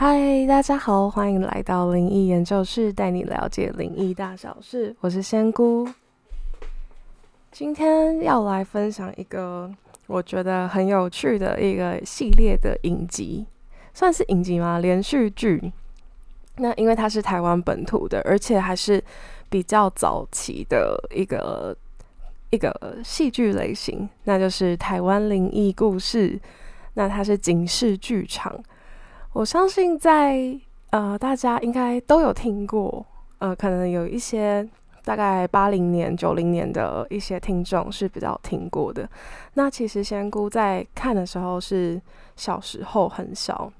嗨，大家好，欢迎来到灵异研究室，带你了解灵异大小事。我是仙姑，今天要来分享一个我觉得很有趣的一个系列的影集，算是影集吗？连续剧。那因为它是台湾本土的，而且还是比较早期的一个一个戏剧类型，那就是台湾灵异故事。那它是警示剧场。我相信在呃，大家应该都有听过，呃，可能有一些大概八零年、九零年的一些听众是比较听过的。那其实仙姑在看的时候是小时候很小，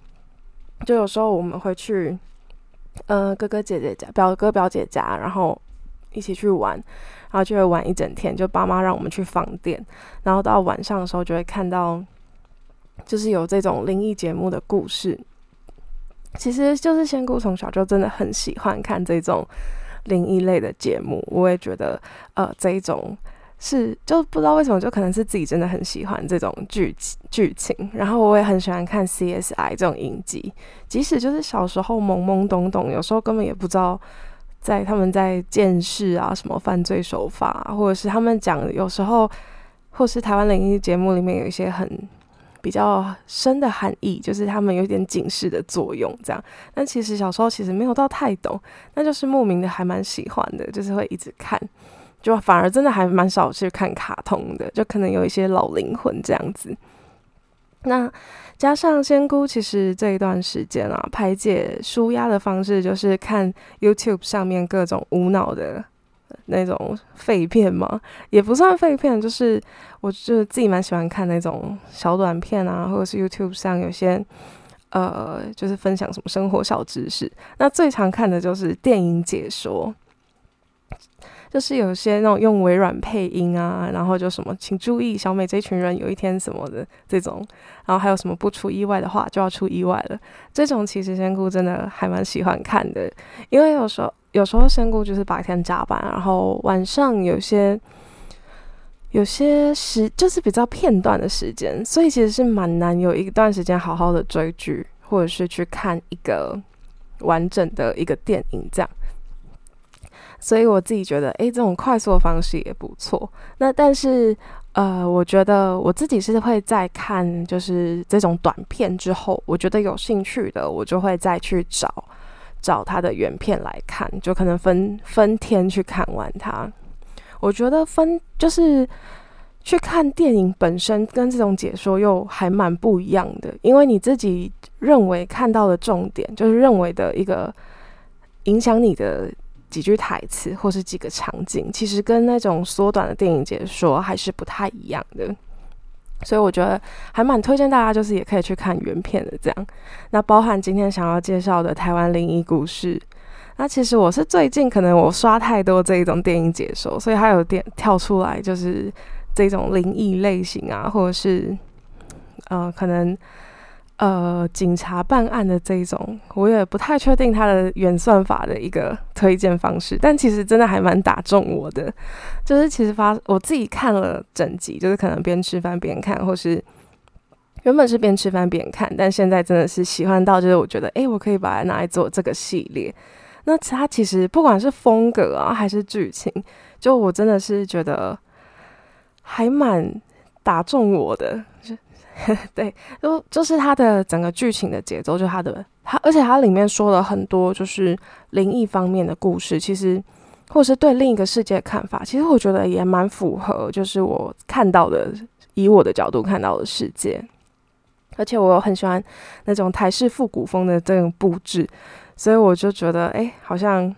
就有时候我们会去呃哥哥姐姐家、表哥表姐家，然后一起去玩，然后就会玩一整天。就爸妈让我们去放电，然后到晚上的时候就会看到，就是有这种灵异节目的故事。其实就是仙姑从小就真的很喜欢看这种灵异类的节目，我也觉得呃这一种是就不知道为什么就可能是自己真的很喜欢这种剧剧情，然后我也很喜欢看 CSI 这种影集，即使就是小时候懵懵懂懂，有时候根本也不知道在他们在见识啊什么犯罪手法，或者是他们讲有时候或是台湾灵异节目里面有一些很。比较深的含义，就是他们有点警示的作用，这样。但其实小时候其实没有到太懂，那就是莫名的还蛮喜欢的，就是会一直看，就反而真的还蛮少去看卡通的，就可能有一些老灵魂这样子。那加上仙姑，其实这一段时间啊，排解舒压的方式就是看 YouTube 上面各种无脑的。那种废片吗？也不算废片，就是我就自己蛮喜欢看那种小短片啊，或者是 YouTube 上有些呃，就是分享什么生活小知识。那最常看的就是电影解说，就是有些那种用微软配音啊，然后就什么请注意小美这群人有一天什么的这种，然后还有什么不出意外的话就要出意外了，这种其实仙姑真的还蛮喜欢看的，因为有时候。有时候仙姑就是白天加班，然后晚上有些有些时就是比较片段的时间，所以其实是蛮难有一段时间好好的追剧，或者是去看一个完整的一个电影这样。所以我自己觉得，诶，这种快速的方式也不错。那但是，呃，我觉得我自己是会在看就是这种短片之后，我觉得有兴趣的，我就会再去找。找它的原片来看，就可能分分天去看完它。我觉得分就是去看电影本身跟这种解说又还蛮不一样的，因为你自己认为看到的重点，就是认为的一个影响你的几句台词或是几个场景，其实跟那种缩短的电影解说还是不太一样的。所以我觉得还蛮推荐大家，就是也可以去看原片的这样。那包含今天想要介绍的台湾灵异故事。那其实我是最近可能我刷太多这一种电影解说，所以它有点跳出来，就是这种灵异类型啊，或者是呃可能。呃，警察办案的这一种，我也不太确定它的原算法的一个推荐方式，但其实真的还蛮打中我的。就是其实发我自己看了整集，就是可能边吃饭边看，或是原本是边吃饭边看，但现在真的是喜欢到，就是我觉得，哎，我可以把它拿来做这个系列。那它其实不管是风格啊，还是剧情，就我真的是觉得还蛮打中我的。对，就就是它的整个剧情的节奏，就它的它，而且它里面说了很多就是灵异方面的故事，其实或是对另一个世界的看法，其实我觉得也蛮符合，就是我看到的，以我的角度看到的世界。而且我很喜欢那种台式复古风的这种布置，所以我就觉得，哎，好像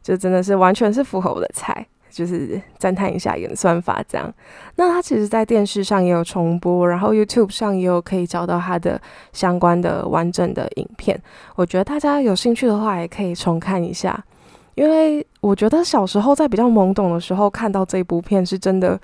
就真的是完全是符合我的菜。就是赞叹一下演算法这样，那它其实，在电视上也有重播，然后 YouTube 上也有可以找到它的相关的完整的影片。我觉得大家有兴趣的话，也可以重看一下，因为我觉得小时候在比较懵懂的时候看到这部片，是真的，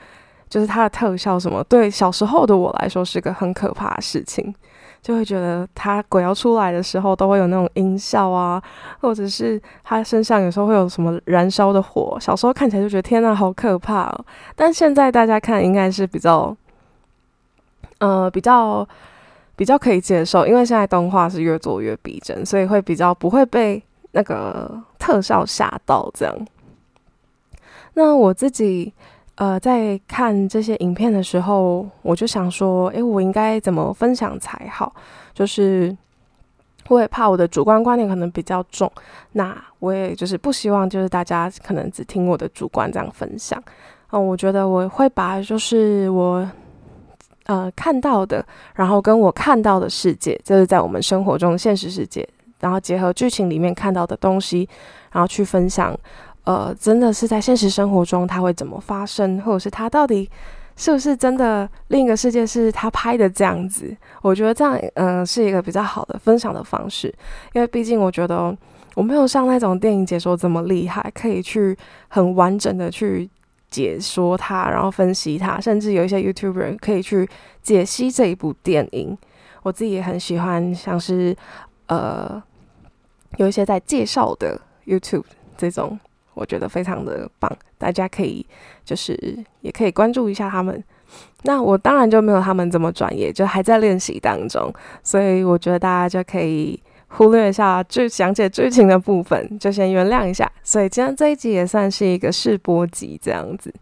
就是它的特效什么，对小时候的我来说是个很可怕的事情。就会觉得他鬼要出来的时候，都会有那种音效啊，或者是他身上有时候会有什么燃烧的火。小时候看起来就觉得天呐，好可怕哦！但现在大家看应该是比较，呃，比较比较可以接受，因为现在动画是越做越逼真，所以会比较不会被那个特效吓到这样。那我自己呃在看这些影片的时候，我就想说，诶，我应该怎么分享才好？就是我也怕我的主观观点可能比较重，那我也就是不希望就是大家可能只听我的主观这样分享。嗯，我觉得我会把就是我。呃，看到的，然后跟我看到的世界，就是在我们生活中现实世界，然后结合剧情里面看到的东西，然后去分享。呃，真的是在现实生活中，它会怎么发生，或者是它到底是不是真的另一个世界是他拍的这样子？我觉得这样，嗯，是一个比较好的分享的方式，因为毕竟我觉得我没有像那种电影解说这么厉害，可以去很完整的去。解说它，然后分析它，甚至有一些 YouTuber 可以去解析这一部电影。我自己也很喜欢，像是呃有一些在介绍的 YouTube 这种，我觉得非常的棒，大家可以就是也可以关注一下他们。那我当然就没有他们这么专业，就还在练习当中，所以我觉得大家就可以。忽略一下剧讲解剧情的部分，就先原谅一下。所以今天这一集也算是一个试播集这样子。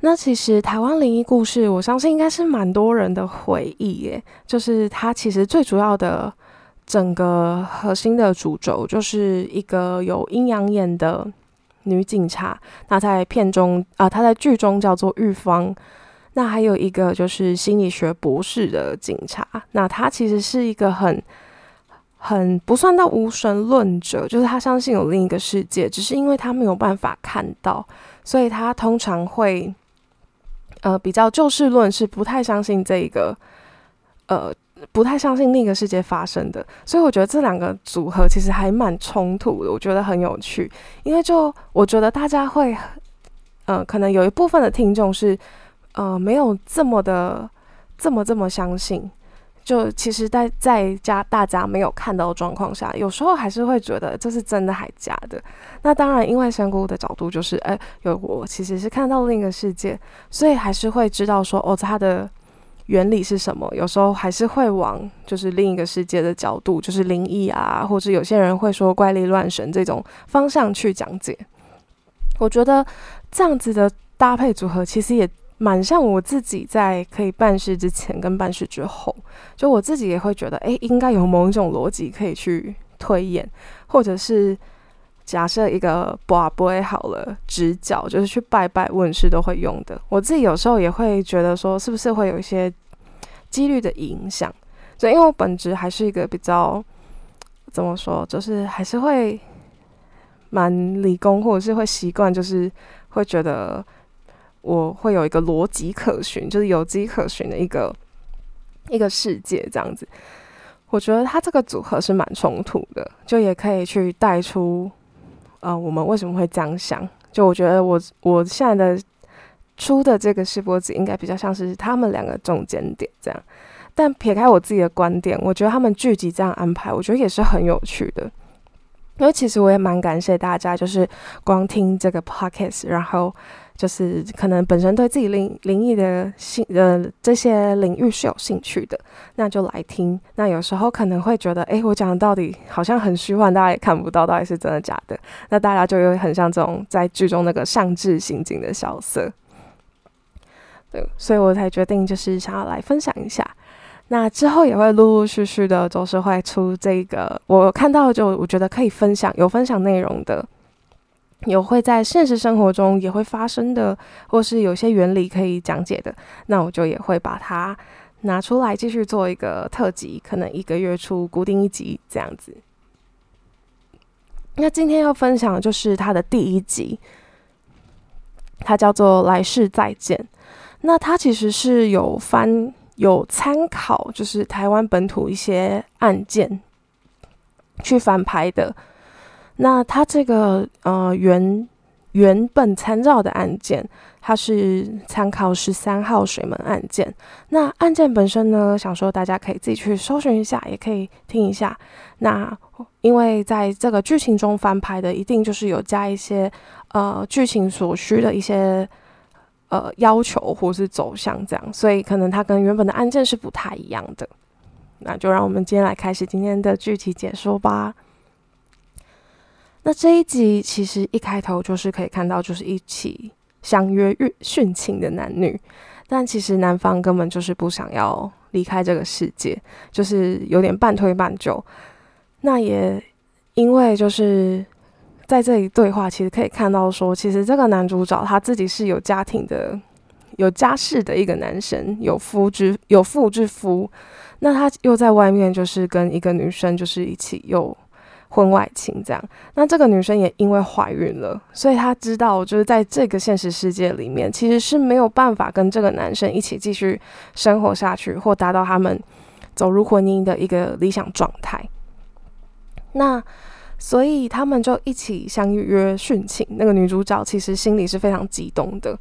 那其实台湾灵异故事，我相信应该是蛮多人的回忆耶。就是它其实最主要的整个核心的主轴，就是一个有阴阳眼的女警察。那在片中啊，她在剧中叫做玉芳。那还有一个就是心理学博士的警察。那他其实是一个很。很不算到无神论者，就是他相信有另一个世界，只是因为他没有办法看到，所以他通常会，呃，比较就事论事，不太相信这个，呃，不太相信另一个世界发生的。所以我觉得这两个组合其实还蛮冲突的，我觉得很有趣，因为就我觉得大家会，呃，可能有一部分的听众是，呃，没有这么的这么这么相信。就其实，在在家大家没有看到的状况下，有时候还是会觉得这是真的还假的。那当然，因为香菇的角度就是，哎，有我其实是看到另一个世界，所以还是会知道说，哦，他的原理是什么。有时候还是会往就是另一个世界的角度，就是灵异啊，或者有些人会说怪力乱神这种方向去讲解。我觉得这样子的搭配组合，其实也。蛮像我自己在可以办事之前跟办事之后，就我自己也会觉得，哎，应该有某一种逻辑可以去推演，或者是假设一个卜卜好了，直角就是去拜拜问世都会用的。我自己有时候也会觉得说，是不是会有一些几率的影响？就因为我本职还是一个比较怎么说，就是还是会蛮理工，或者是会习惯，就是会觉得。我会有一个逻辑可循，就是有迹可循的一个一个世界这样子。我觉得它这个组合是蛮冲突的，就也可以去带出，呃，我们为什么会这样想。就我觉得我我现在的出的这个示波子应该比较像是他们两个中间点这样。但撇开我自己的观点，我觉得他们聚集这样安排，我觉得也是很有趣的。因为其实我也蛮感谢大家，就是光听这个 podcast，然后。就是可能本身对自己灵灵异的兴呃这些领域是有兴趣的，那就来听。那有时候可能会觉得，哎，我讲的到底好像很虚幻，大家也看不到到底是真的假的。那大家就有很像这种在剧中那个上至刑警的角色。对，所以我才决定就是想要来分享一下。那之后也会陆陆续续的，都是会出这个我看到就我觉得可以分享有分享内容的。有会在现实生活中也会发生的，或是有些原理可以讲解的，那我就也会把它拿出来继续做一个特辑，可能一个月出固定一集这样子。那今天要分享的就是它的第一集，它叫做《来世再见》。那它其实是有翻有参考，就是台湾本土一些案件去翻拍的。那他这个呃原原本参照的案件，它是参考十三号水门案件。那案件本身呢，想说大家可以自己去搜寻一下，也可以听一下。那因为在这个剧情中翻拍的，一定就是有加一些呃剧情所需的一些呃要求或是走向这样，所以可能它跟原本的案件是不太一样的。那就让我们今天来开始今天的具体解说吧。那这一集其实一开头就是可以看到，就是一起相约殉殉情的男女，但其实男方根本就是不想要离开这个世界，就是有点半推半就。那也因为就是在这里对话，其实可以看到说，其实这个男主角他自己是有家庭的、有家室的一个男生，有夫之有妇之夫。那他又在外面，就是跟一个女生，就是一起有婚外情这样。那这个女生也因为怀孕了，所以她知道，就是在这个现实世界里面，其实是没有办法跟这个男生一起继续生活下去，或达到他们走入婚姻的一个理想状态。那所以他们就一起相约殉情。那个女主角其实心里是非常激动的。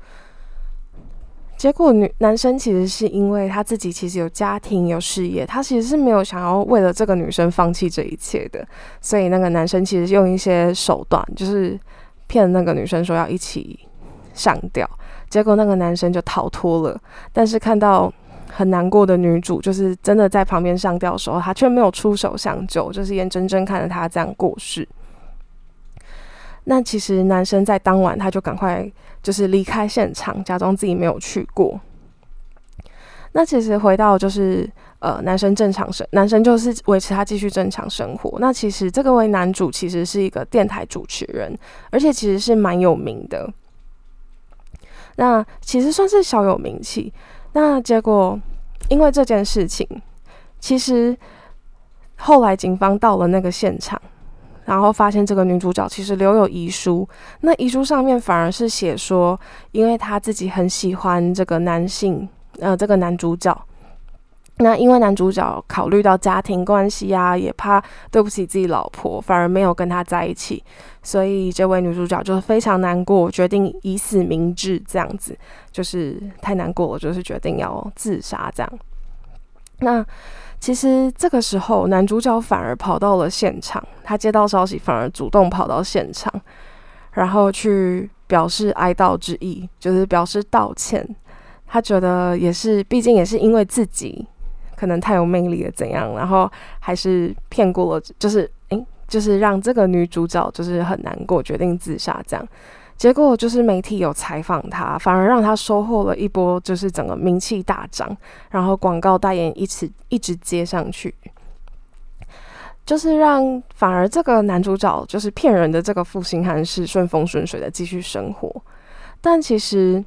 结果女男生其实是因为他自己其实有家庭有事业，他其实是没有想要为了这个女生放弃这一切的，所以那个男生其实用一些手段，就是骗那个女生说要一起上吊，结果那个男生就逃脱了。但是看到很难过的女主，就是真的在旁边上吊的时候，他却没有出手相救，就是眼睁睁看着他这样过世。那其实男生在当晚他就赶快。就是离开现场，假装自己没有去过。那其实回到就是呃，男生正常生，男生就是维持他继续正常生活。那其实这个位男主其实是一个电台主持人，而且其实是蛮有名的。那其实算是小有名气。那结果因为这件事情，其实后来警方到了那个现场。然后发现这个女主角其实留有遗书，那遗书上面反而是写说，因为她自己很喜欢这个男性，呃，这个男主角。那因为男主角考虑到家庭关系啊，也怕对不起自己老婆，反而没有跟他在一起，所以这位女主角就非常难过，决定以死明志，这样子就是太难过了，就是决定要自杀这样。那。其实这个时候，男主角反而跑到了现场。他接到消息，反而主动跑到现场，然后去表示哀悼之意，就是表示道歉。他觉得也是，毕竟也是因为自己可能太有魅力了，怎样，然后还是骗过了，就是诶，就是让这个女主角就是很难过，决定自杀这样。结果就是媒体有采访他，反而让他收获了一波，就是整个名气大涨，然后广告代言一直一直接上去，就是让反而这个男主角就是骗人的这个负心汉是顺风顺水的继续生活。但其实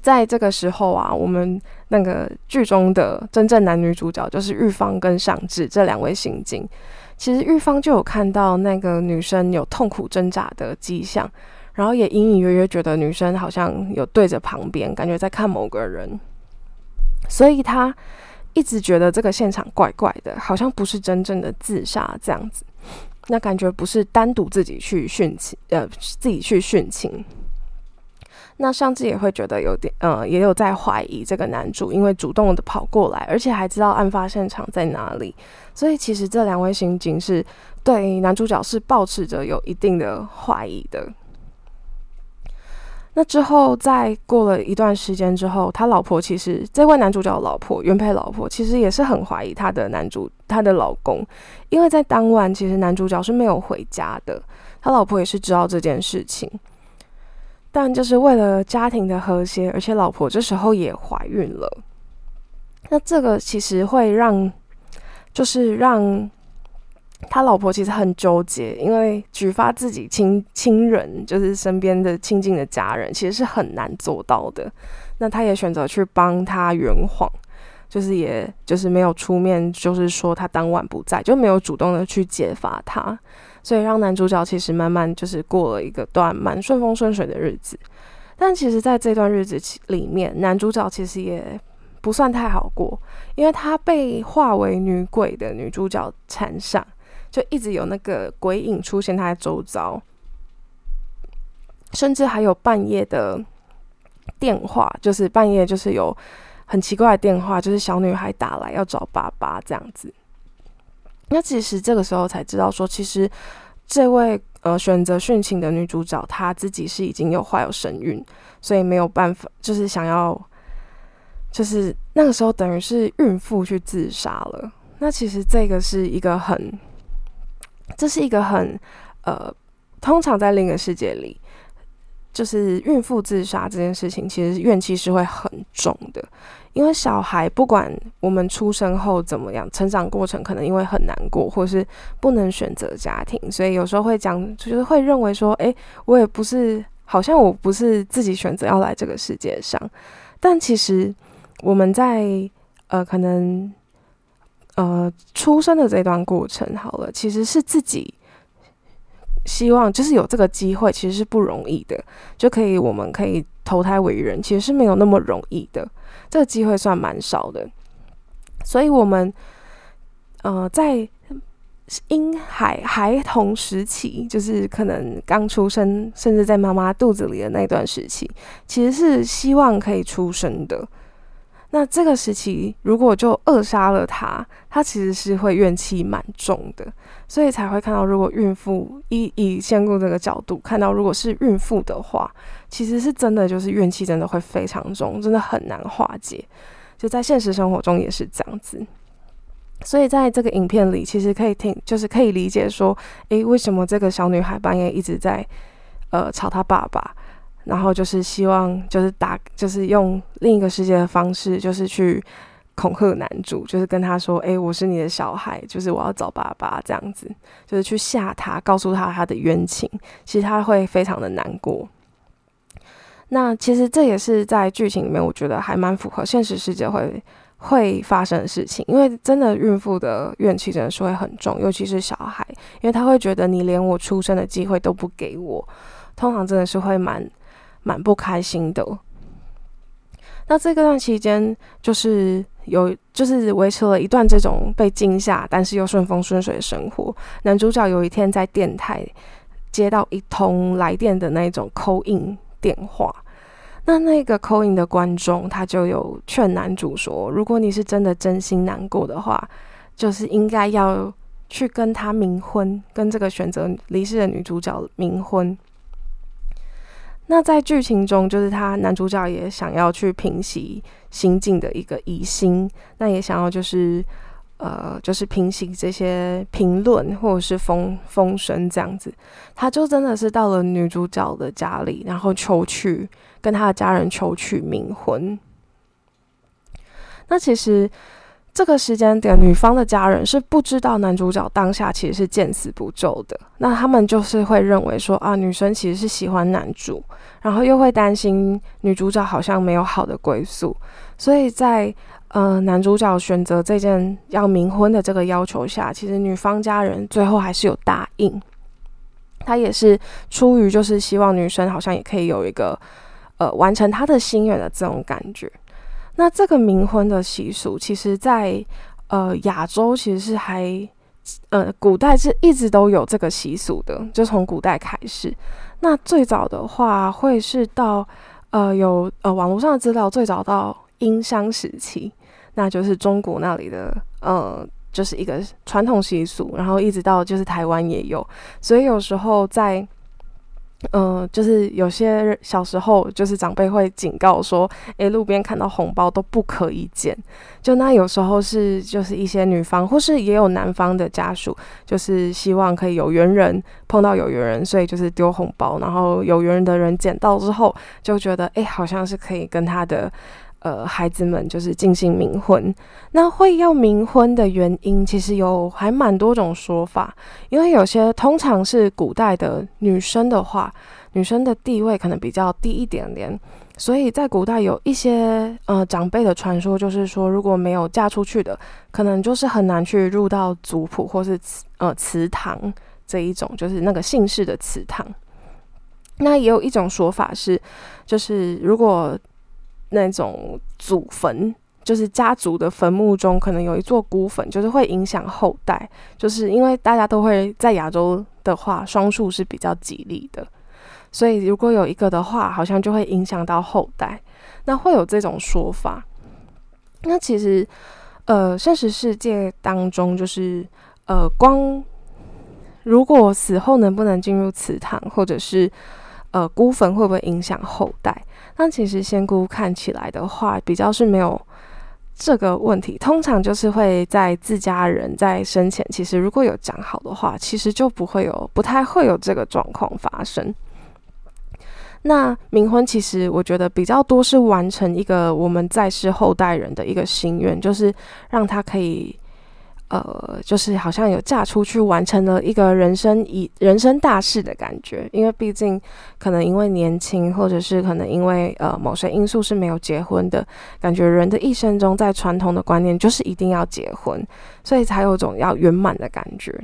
在这个时候啊，我们那个剧中的真正男女主角就是玉芳跟尚志这两位刑警，其实玉芳就有看到那个女生有痛苦挣扎的迹象。然后也隐隐约约觉得女生好像有对着旁边，感觉在看某个人，所以他一直觉得这个现场怪怪的，好像不是真正的自杀这样子。那感觉不是单独自己去殉情，呃，自己去殉情。那上次也会觉得有点，呃，也有在怀疑这个男主，因为主动的跑过来，而且还知道案发现场在哪里。所以其实这两位刑警是对男主角是保持着有一定的怀疑的。那之后，在过了一段时间之后，他老婆其实这位男主角的老婆原配老婆其实也是很怀疑他的男主他的老公，因为在当晚其实男主角是没有回家的，他老婆也是知道这件事情，但就是为了家庭的和谐，而且老婆这时候也怀孕了，那这个其实会让就是让。他老婆其实很纠结，因为举发自己亲亲人，就是身边的亲近的家人，其实是很难做到的。那他也选择去帮他圆谎，就是也就是没有出面，就是说他当晚不在，就没有主动的去揭发他，所以让男主角其实慢慢就是过了一个段蛮顺风顺水的日子。但其实，在这段日子里面，男主角其实也不算太好过，因为他被化为女鬼的女主角缠上。就一直有那个鬼影出现他的周遭，甚至还有半夜的电话，就是半夜就是有很奇怪的电话，就是小女孩打来要找爸爸这样子。那其实这个时候才知道说，其实这位呃选择殉情的女主角，她自己是已经有怀有身孕，所以没有办法，就是想要，就是那个时候等于是孕妇去自杀了。那其实这个是一个很，这是一个很呃，通常在另一个世界里。就是孕妇自杀这件事情，其实怨气是会很重的，因为小孩不管我们出生后怎么样，成长过程可能因为很难过，或是不能选择家庭，所以有时候会讲，就是会认为说，诶，我也不是，好像我不是自己选择要来这个世界上，但其实我们在呃可能呃出生的这段过程，好了，其实是自己。希望就是有这个机会，其实是不容易的，就可以我们可以投胎为人，其实是没有那么容易的，这个机会算蛮少的。所以，我们呃在婴孩孩童时期，就是可能刚出生，甚至在妈妈肚子里的那段时期，其实是希望可以出生的。那这个时期如果就扼杀了他，他其实是会怨气蛮重的。所以才会看到，如果孕妇以以仙姑这个角度看到，如果是孕妇的话，其实是真的就是怨气真的会非常重，真的很难化解。就在现实生活中也是这样子。所以在这个影片里，其实可以听，就是可以理解说，诶，为什么这个小女孩半夜一直在呃吵她爸爸，然后就是希望就是打，就是用另一个世界的方式，就是去。恐吓男主，就是跟他说：“哎，我是你的小孩，就是我要找爸爸。”这样子，就是去吓他，告诉他他的冤情。其实他会非常的难过。那其实这也是在剧情里面，我觉得还蛮符合现实世界会会发生的事情。因为真的孕妇的怨气真的是会很重，尤其是小孩，因为他会觉得你连我出生的机会都不给我，通常真的是会蛮蛮不开心的。那这个段期间，就是。有就是维持了一段这种被惊吓，但是又顺风顺水的生活。男主角有一天在电台接到一通来电的那种扣印电话，那那个扣印的观众他就有劝男主说：如果你是真的真心难过的话，就是应该要去跟他冥婚，跟这个选择离世的女主角冥婚。那在剧情中，就是他男主角也想要去平息心境的一个疑心，那也想要就是呃，就是平息这些评论或者是风风声这样子，他就真的是到了女主角的家里，然后求去跟他的家人求取冥婚。那其实。这个时间点，女方的家人是不知道男主角当下其实是见死不救的。那他们就是会认为说啊，女生其实是喜欢男主，然后又会担心女主角好像没有好的归宿。所以在呃男主角选择这件要冥婚的这个要求下，其实女方家人最后还是有答应。他也是出于就是希望女生好像也可以有一个呃完成他的心愿的这种感觉。那这个冥婚的习俗，其实，在呃亚洲其实是还呃古代是一直都有这个习俗的，就从古代开始。那最早的话，会是到呃有呃网络上的资料，最早到殷商时期，那就是中国那里的呃就是一个传统习俗，然后一直到就是台湾也有，所以有时候在。嗯，就是有些小时候，就是长辈会警告说，诶，路边看到红包都不可以捡。就那有时候是，就是一些女方或是也有男方的家属，就是希望可以有缘人碰到有缘人，所以就是丢红包，然后有缘人的人捡到之后，就觉得诶，好像是可以跟他的。呃，孩子们就是进行冥婚。那会要冥婚的原因，其实有还蛮多种说法。因为有些通常是古代的女生的话，女生的地位可能比较低一点点，所以在古代有一些呃长辈的传说，就是说如果没有嫁出去的，可能就是很难去入到族谱或是呃祠堂这一种，就是那个姓氏的祠堂。那也有一种说法是，就是如果那种祖坟，就是家族的坟墓中可能有一座孤坟，就是会影响后代。就是因为大家都会在亚洲的话，双数是比较吉利的，所以如果有一个的话，好像就会影响到后代。那会有这种说法。那其实，呃，现实世界当中，就是呃，光如果死后能不能进入祠堂，或者是呃孤坟会不会影响后代？那其实仙姑看起来的话，比较是没有这个问题。通常就是会在自家人在生前，其实如果有讲好的话，其实就不会有不太会有这个状况发生。那冥婚其实我觉得比较多是完成一个我们在世后代人的一个心愿，就是让他可以。呃，就是好像有嫁出去，完成了一个人生一人生大事的感觉。因为毕竟可能因为年轻，或者是可能因为呃某些因素是没有结婚的感觉。人的一生中，在传统的观念就是一定要结婚，所以才有种要圆满的感觉。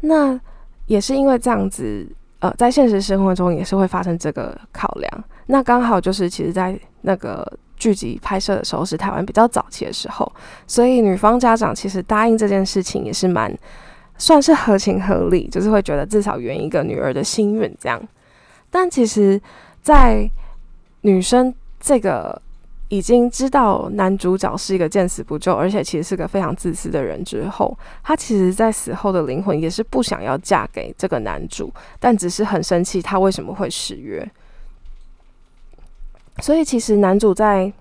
那也是因为这样子，呃，在现实生活中也是会发生这个考量。那刚好就是其实，在那个。剧集拍摄的时候是台湾比较早期的时候，所以女方家长其实答应这件事情也是蛮算是合情合理，就是会觉得至少圆一个女儿的心愿这样。但其实，在女生这个已经知道男主角是一个见死不救，而且其实是个非常自私的人之后，她其实在死后的灵魂也是不想要嫁给这个男主，但只是很生气他为什么会失约。所以其实男主在，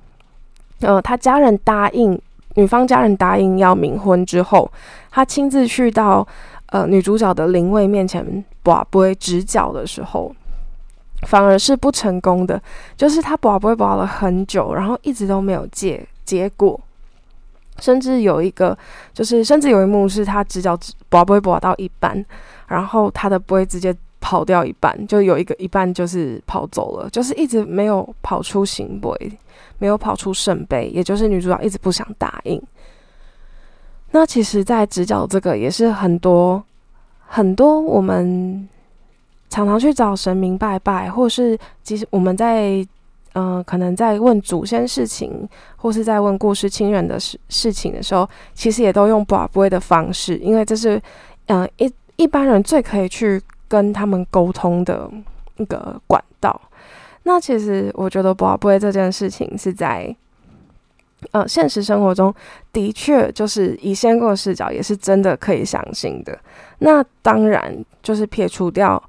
呃，他家人答应女方家人答应要冥婚之后，他亲自去到呃女主角的灵位面前，把杯直角的时候，反而是不成功的，就是他把杯把了很久，然后一直都没有结结果，甚至有一个就是甚至有一幕是他直角把不会把到一半，然后他的杯直接。跑掉一半，就有一个一半就是跑走了，就是一直没有跑出行杯，没有跑出圣杯，也就是女主角一直不想答应。那其实，在直角这个也是很多很多，我们常常去找神明拜拜，或是其实我们在嗯，可能在问祖先事情，或是在问故世亲人的事事情的时候，其实也都用卜龟的方式，因为这是嗯一一般人最可以去。跟他们沟通的一个管道。那其实我觉得不不会这件事情是在呃现实生活中的确就是以先过视角也是真的可以相信的。那当然就是撇除掉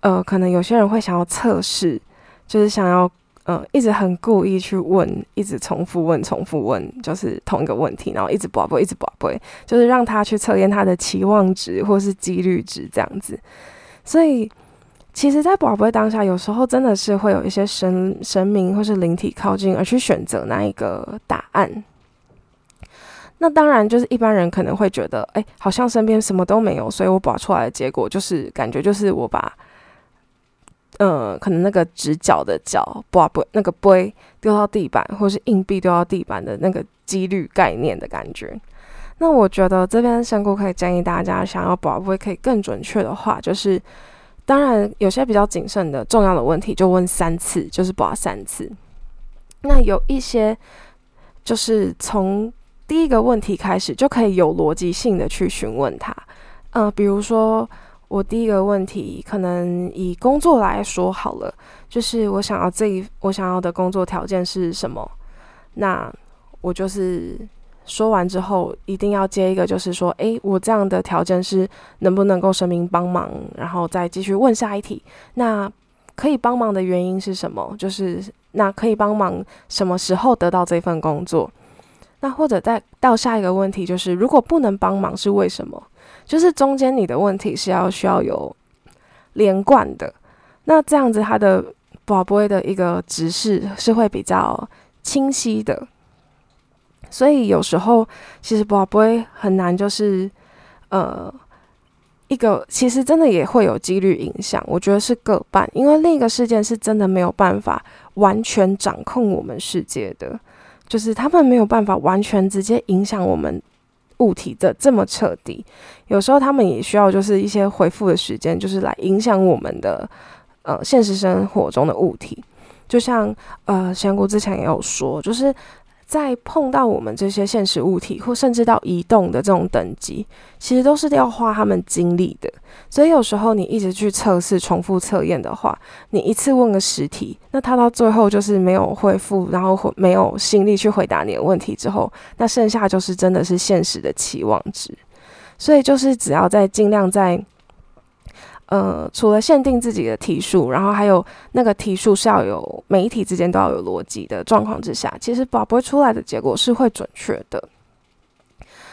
呃可能有些人会想要测试，就是想要呃一直很故意去问，一直重复问、重复问，就是同一个问题，然后一直不不一直不不就是让他去测验他的期望值或是几率值这样子。所以，其实，在宝贝当下，有时候真的是会有一些神神明或是灵体靠近，而去选择那一个答案。那当然，就是一般人可能会觉得，哎，好像身边什么都没有，所以我保出来的结果就是感觉就是我把，呃，可能那个直角的角，不不，那个杯丢到地板，或是硬币丢到地板的那个几率概念的感觉。那我觉得这边香菇可以建议大家，想要宝贝可以更准确的话，就是当然有些比较谨慎的重要的问题，就问三次，就是保三次。那有一些就是从第一个问题开始就可以有逻辑性的去询问他，嗯，比如说我第一个问题可能以工作来说好了，就是我想要这一我想要的工作条件是什么？那我就是。说完之后，一定要接一个，就是说，诶，我这样的条件是能不能够神明帮忙？然后再继续问下一题。那可以帮忙的原因是什么？就是那可以帮忙什么时候得到这份工作？那或者再到下一个问题，就是如果不能帮忙是为什么？就是中间你的问题是要需要有连贯的。那这样子，它的宝贝的一个指示是会比较清晰的。所以有时候其实不不会很难，就是呃一个其实真的也会有几率影响，我觉得是各半，因为另一个事件是真的没有办法完全掌控我们世界的，就是他们没有办法完全直接影响我们物体的这么彻底，有时候他们也需要就是一些回复的时间，就是来影响我们的呃现实生活中的物体，就像呃仙姑之前也有说，就是。在碰到我们这些现实物体，或甚至到移动的这种等级，其实都是要花他们精力的。所以有时候你一直去测试、重复测验的话，你一次问个十题，那他到最后就是没有回复，然后没有心力去回答你的问题之后，那剩下就是真的是现实的期望值。所以就是只要在尽量在，呃，除了限定自己的题数，然后还有那个题数是要有每一题之间都要有逻辑的状况之下，其实宝不出来的结果是会准确的。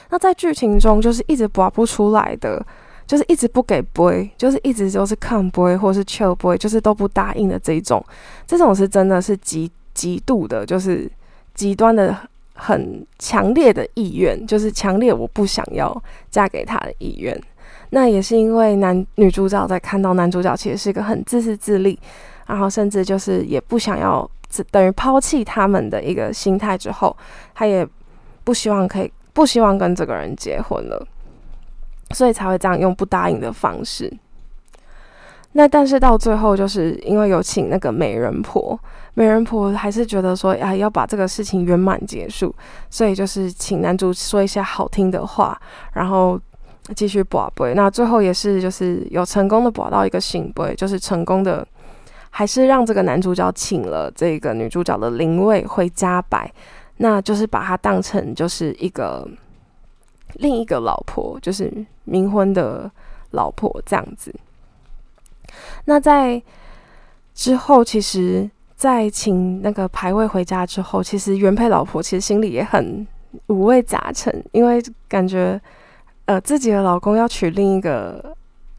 那在剧情中就是一直拔不出来的，就是一直不给 boy，就是一直都是看 boy 或是 chill boy，就是都不答应的这种，这种是真的是极极度的，就是极端的很强烈的意愿，就是强烈我不想要嫁给他的意愿。那也是因为男女主角在看到男主角其实是一个很自私自利，然后甚至就是也不想要等于抛弃他们的一个心态之后，他也不希望可以。不希望跟这个人结婚了，所以才会这样用不答应的方式。那但是到最后，就是因为有请那个美人婆，美人婆还是觉得说，哎，要把这个事情圆满结束，所以就是请男主说一些好听的话，然后继续卜杯。那最后也是就是有成功的卜到一个醒杯，就是成功的，还是让这个男主角请了这个女主角的灵位回家摆。那就是把她当成就是一个另一个老婆，就是冥婚的老婆这样子。那在之后，其实，在请那个牌位回家之后，其实原配老婆其实心里也很五味杂陈，因为感觉呃自己的老公要娶另一个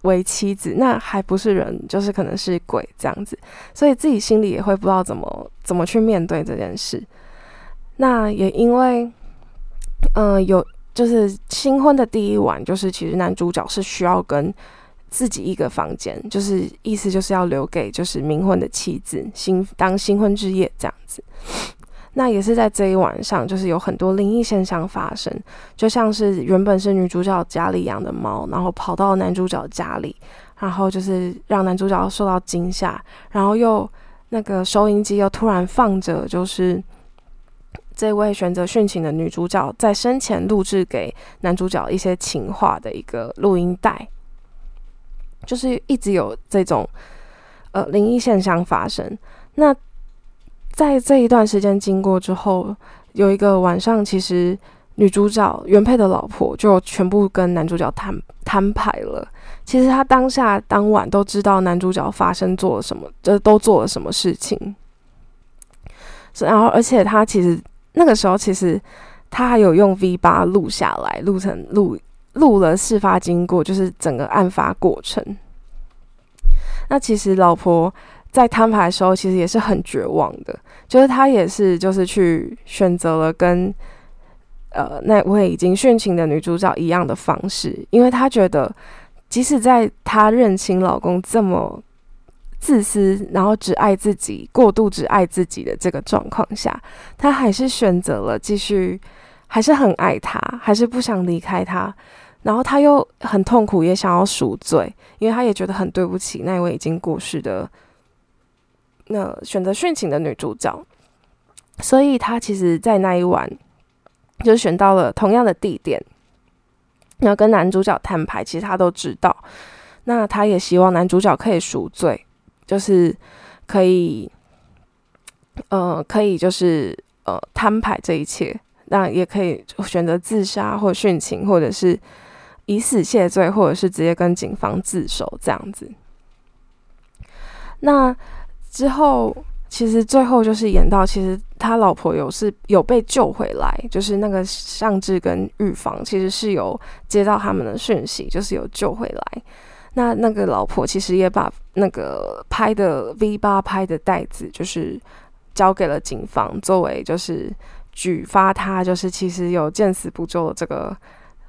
为妻子，那还不是人，就是可能是鬼这样子，所以自己心里也会不知道怎么怎么去面对这件事。那也因为，嗯，有就是新婚的第一晚，就是其实男主角是需要跟自己一个房间，就是意思就是要留给就是冥婚的妻子新当新婚之夜这样子。那也是在这一晚上，就是有很多灵异现象发生，就像是原本是女主角家里养的猫，然后跑到男主角家里，然后就是让男主角受到惊吓，然后又那个收音机又突然放着就是。这位选择殉情的女主角在生前录制给男主角一些情话的一个录音带，就是一直有这种呃灵异现象发生。那在这一段时间经过之后，有一个晚上，其实女主角原配的老婆就全部跟男主角摊摊牌了。其实她当下当晚都知道男主角发生做了什么，这都做了什么事情。然后，而且她其实。那个时候，其实他还有用 V 八录下来，录成录录了事发经过，就是整个案发过程。那其实老婆在摊牌的时候，其实也是很绝望的，就是她也是就是去选择了跟呃那位已经殉情的女主角一样的方式，因为她觉得，即使在她认清老公这么。自私，然后只爱自己，过度只爱自己的这个状况下，他还是选择了继续，还是很爱他，还是不想离开他。然后他又很痛苦，也想要赎罪，因为他也觉得很对不起那位已经过世的那选择殉情的女主角。所以她其实，在那一晚就选到了同样的地点，要跟男主角摊牌。其实她都知道，那她也希望男主角可以赎罪。就是可以，呃，可以就是呃摊牌这一切，那也可以选择自杀或殉情，或者是以死谢罪，或者是直接跟警方自首这样子。那之后，其实最后就是演到，其实他老婆有是有被救回来，就是那个上智跟预防其实是有接到他们的讯息，就是有救回来。那那个老婆其实也把那个拍的 V 八拍的袋子，就是交给了警方，作为就是举发他就是其实有见死不救的这个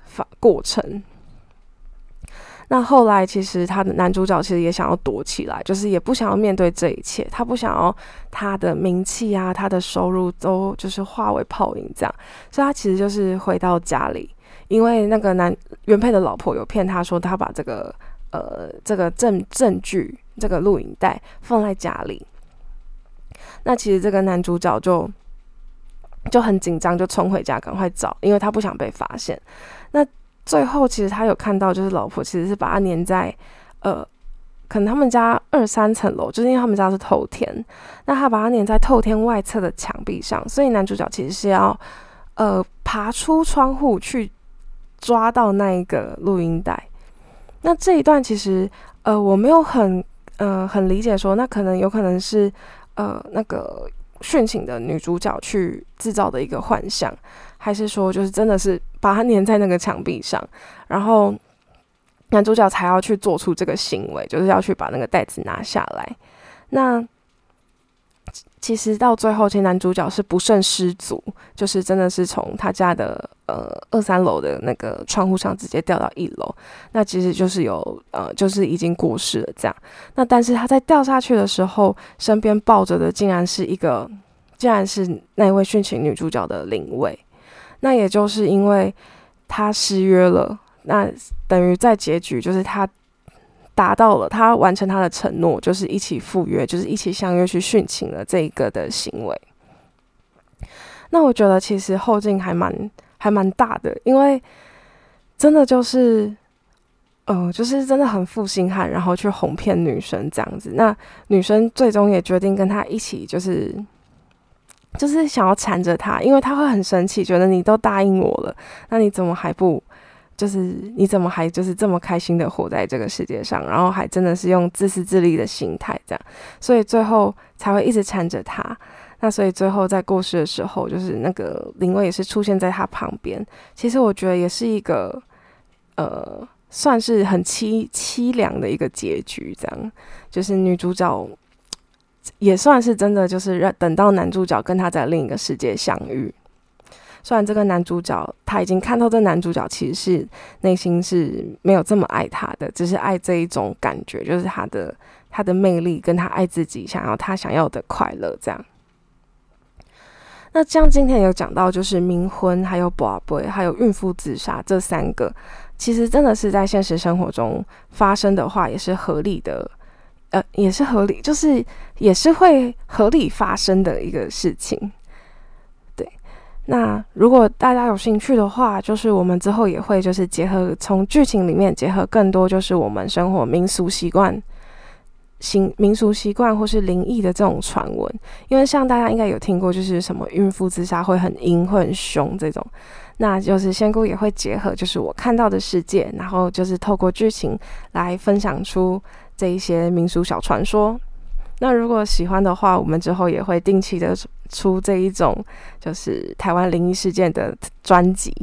法过程。那后来其实他的男主角其实也想要躲起来，就是也不想要面对这一切，他不想要他的名气啊，他的收入都就是化为泡影这样，所以他其实就是回到家里，因为那个男原配的老婆有骗他说他把这个。呃，这个证证据，这个录影带放在家里。那其实这个男主角就就很紧张，就冲回家赶快找，因为他不想被发现。那最后其实他有看到，就是老婆其实是把他粘在呃，可能他们家二三层楼，就是因为他们家是透天，那他把他粘在透天外侧的墙壁上，所以男主角其实是要呃爬出窗户去。抓到那一个录音带。那这一段其实，呃，我没有很，嗯，很理解说，那可能有可能是，呃，那个殉情的女主角去制造的一个幻象，还是说就是真的是把它粘在那个墙壁上，然后男主角才要去做出这个行为，就是要去把那个袋子拿下来。那其实到最后，其实男主角是不慎失足，就是真的是从他家的呃二三楼的那个窗户上直接掉到一楼。那其实就是有呃，就是已经过世了这样。那但是他在掉下去的时候，身边抱着的竟然是一个，竟然是那位殉情女主角的灵位。那也就是因为他失约了，那等于在结局就是他。达到了，他完成他的承诺，就是一起赴约，就是一起相约去殉情的这一个的行为。那我觉得其实后劲还蛮还蛮大的，因为真的就是，呃，就是真的很负心汉，然后去哄骗女生这样子。那女生最终也决定跟他一起，就是就是想要缠着他，因为他会很生气，觉得你都答应我了，那你怎么还不？就是你怎么还就是这么开心的活在这个世界上，然后还真的是用自私自利的心态这样，所以最后才会一直缠着他。那所以最后在过世的时候，就是那个灵位也是出现在他旁边。其实我觉得也是一个呃，算是很凄凄凉的一个结局。这样就是女主角也算是真的，就是让等到男主角跟他在另一个世界相遇。虽然这个男主角他已经看透这男主角其实是内心是没有这么爱他的，只是爱这一种感觉，就是他的他的魅力跟他爱自己，想要他想要的快乐这样。那这样今天有讲到，就是冥婚、还有宝贝、还有孕妇自杀这三个，其实真的是在现实生活中发生的话，也是合理的，呃，也是合理，就是也是会合理发生的一个事情。对那如果大家有兴趣的话，就是我们之后也会就是结合从剧情里面结合更多就是我们生活民俗习惯、行民俗习惯或是灵异的这种传闻。因为像大家应该有听过，就是什么孕妇自杀会很阴会很凶这种，那就是仙姑也会结合就是我看到的世界，然后就是透过剧情来分享出这一些民俗小传说。那如果喜欢的话，我们之后也会定期的。出这一种就是台湾灵异事件的专辑，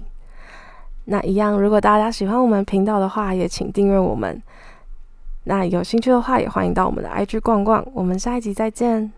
那一样，如果大家喜欢我们频道的话，也请订阅我们。那有兴趣的话，也欢迎到我们的 IG 逛逛。我们下一集再见。